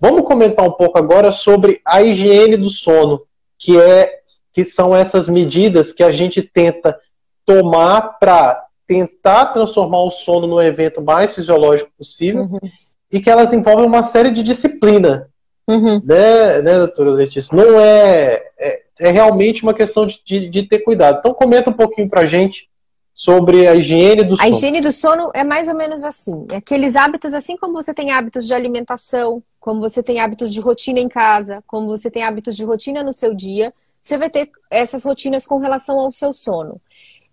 Vamos comentar um pouco agora sobre a higiene do sono, que é que são essas medidas que a gente tenta tomar para tentar transformar o sono no evento mais fisiológico possível uhum. e que elas envolvem uma série de disciplina. Uhum. Né, né, doutora Letícia? Não é, é, é realmente uma questão de, de, de, ter cuidado. Então, comenta um pouquinho para a gente sobre a higiene do sono. A higiene do sono é mais ou menos assim. É aqueles hábitos, assim como você tem hábitos de alimentação, como você tem hábitos de rotina em casa, como você tem hábitos de rotina no seu dia, você vai ter essas rotinas com relação ao seu sono.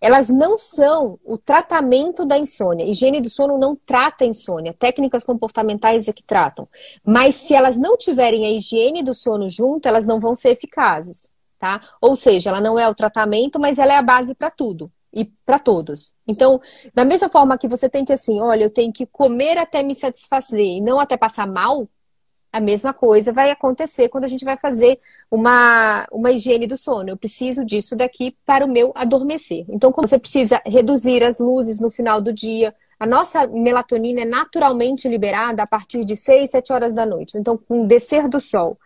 Elas não são o tratamento da insônia. Higiene do sono não trata a insônia. Técnicas comportamentais é que tratam. Mas se elas não tiverem a higiene do sono junto, elas não vão ser eficazes, tá? Ou seja, ela não é o tratamento, mas ela é a base para tudo e para todos. Então, da mesma forma que você tem que assim, olha, eu tenho que comer até me satisfazer e não até passar mal, a mesma coisa vai acontecer quando a gente vai fazer uma, uma higiene do sono. Eu preciso disso daqui para o meu adormecer. Então, como você precisa reduzir as luzes no final do dia, a nossa melatonina é naturalmente liberada a partir de 6, 7 horas da noite. Então, com o descer do sol.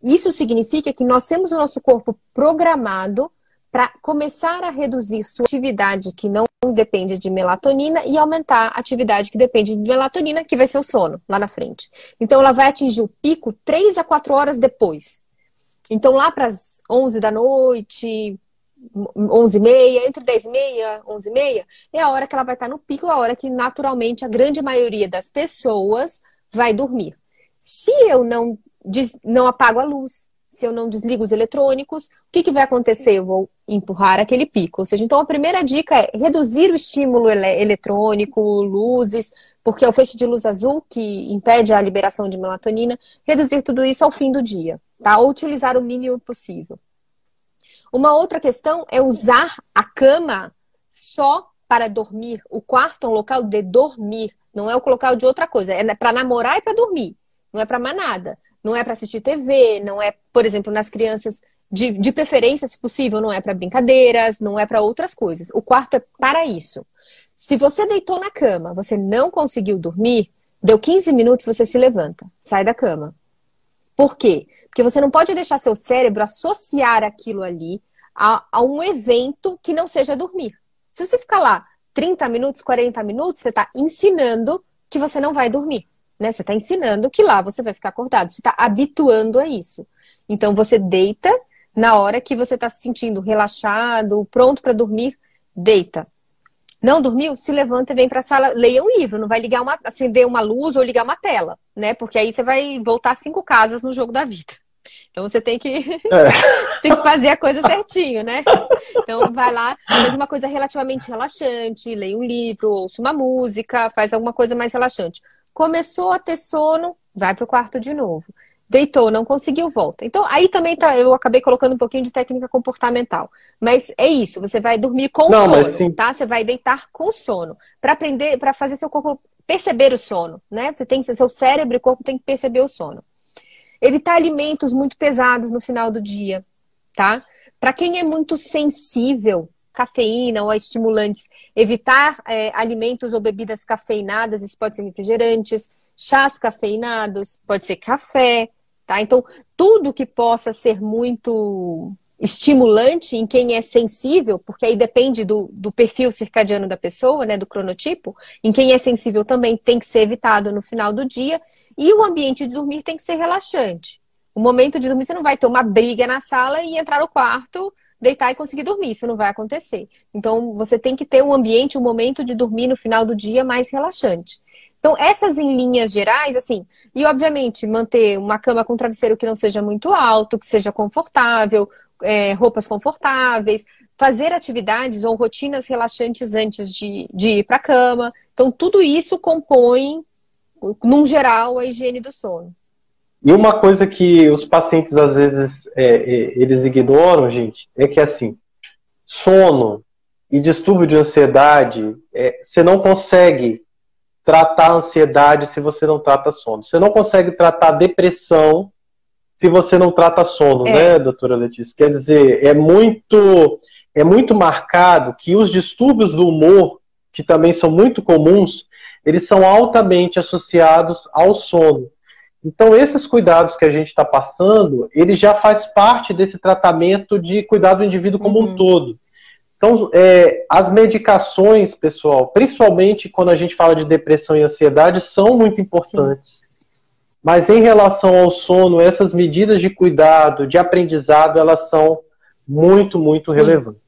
Isso significa que nós temos o nosso corpo programado para começar a reduzir sua atividade que não depende de melatonina e aumentar a atividade que depende de melatonina, que vai ser o sono lá na frente. Então, ela vai atingir o pico 3 a 4 horas depois. Então, lá para as 11 da noite, 11 e meia, entre 10 e meia, 11 e meia, é a hora que ela vai estar no pico, a hora que naturalmente a grande maioria das pessoas vai dormir. Se eu não, não apago a luz, se eu não desligo os eletrônicos, o que, que vai acontecer? Eu vou empurrar aquele pico. Ou seja, então a primeira dica é reduzir o estímulo ele eletrônico, luzes, porque é o feixe de luz azul que impede a liberação de melatonina, reduzir tudo isso ao fim do dia, tá? Ou utilizar o mínimo possível. Uma outra questão é usar a cama só para dormir. O quarto é um local de dormir, não é o local de outra coisa. É para namorar e para dormir, não é para mais nada. Não é para assistir TV, não é, por exemplo, nas crianças, de, de preferência, se possível, não é para brincadeiras, não é para outras coisas. O quarto é para isso. Se você deitou na cama, você não conseguiu dormir, deu 15 minutos, você se levanta, sai da cama. Por quê? Porque você não pode deixar seu cérebro associar aquilo ali a, a um evento que não seja dormir. Se você ficar lá 30 minutos, 40 minutos, você está ensinando que você não vai dormir né? Você está ensinando que lá você vai ficar acordado, você está habituando a isso. Então você deita na hora que você está se sentindo relaxado, pronto para dormir, deita. Não dormiu? Se levanta e vem para a sala, leia um livro, não vai ligar uma, acender uma luz ou ligar uma tela, né? Porque aí você vai voltar cinco casas no jogo da vida. Então você tem que é. você tem que fazer a coisa certinho, né? Então vai lá, faz uma coisa relativamente relaxante, leia um livro, ouça uma música, faz alguma coisa mais relaxante. Começou a ter sono, vai para o quarto de novo. Deitou, não conseguiu, volta. Então, aí também tá, eu acabei colocando um pouquinho de técnica comportamental. Mas é isso, você vai dormir com não, sono, tá? Você vai deitar com sono. Para aprender, para fazer seu corpo perceber o sono, né? Você tem seu cérebro e corpo tem que perceber o sono. Evitar alimentos muito pesados no final do dia, tá? Para quem é muito sensível cafeína ou a estimulantes, evitar é, alimentos ou bebidas cafeinadas, isso pode ser refrigerantes, chás cafeinados, pode ser café, tá? Então, tudo que possa ser muito estimulante em quem é sensível, porque aí depende do, do perfil circadiano da pessoa, né, do cronotipo, em quem é sensível também tem que ser evitado no final do dia, e o ambiente de dormir tem que ser relaxante. O momento de dormir, você não vai ter uma briga na sala e entrar no quarto deitar e conseguir dormir. Isso não vai acontecer. Então, você tem que ter um ambiente, um momento de dormir no final do dia mais relaxante. Então, essas em linhas gerais, assim, e obviamente manter uma cama com travesseiro que não seja muito alto, que seja confortável, é, roupas confortáveis, fazer atividades ou rotinas relaxantes antes de, de ir para a cama. Então, tudo isso compõe, num geral, a higiene do sono. E uma coisa que os pacientes às vezes é, é, eles ignoram, gente, é que assim, sono e distúrbio de ansiedade, é, você não consegue tratar a ansiedade se você não trata sono. Você não consegue tratar depressão se você não trata sono, é. né, doutora Letícia? Quer dizer, é muito, é muito marcado que os distúrbios do humor, que também são muito comuns, eles são altamente associados ao sono. Então, esses cuidados que a gente está passando, ele já faz parte desse tratamento de cuidar do indivíduo como uhum. um todo. Então, é, as medicações, pessoal, principalmente quando a gente fala de depressão e ansiedade, são muito importantes. Sim. Mas em relação ao sono, essas medidas de cuidado, de aprendizado, elas são muito, muito Sim. relevantes.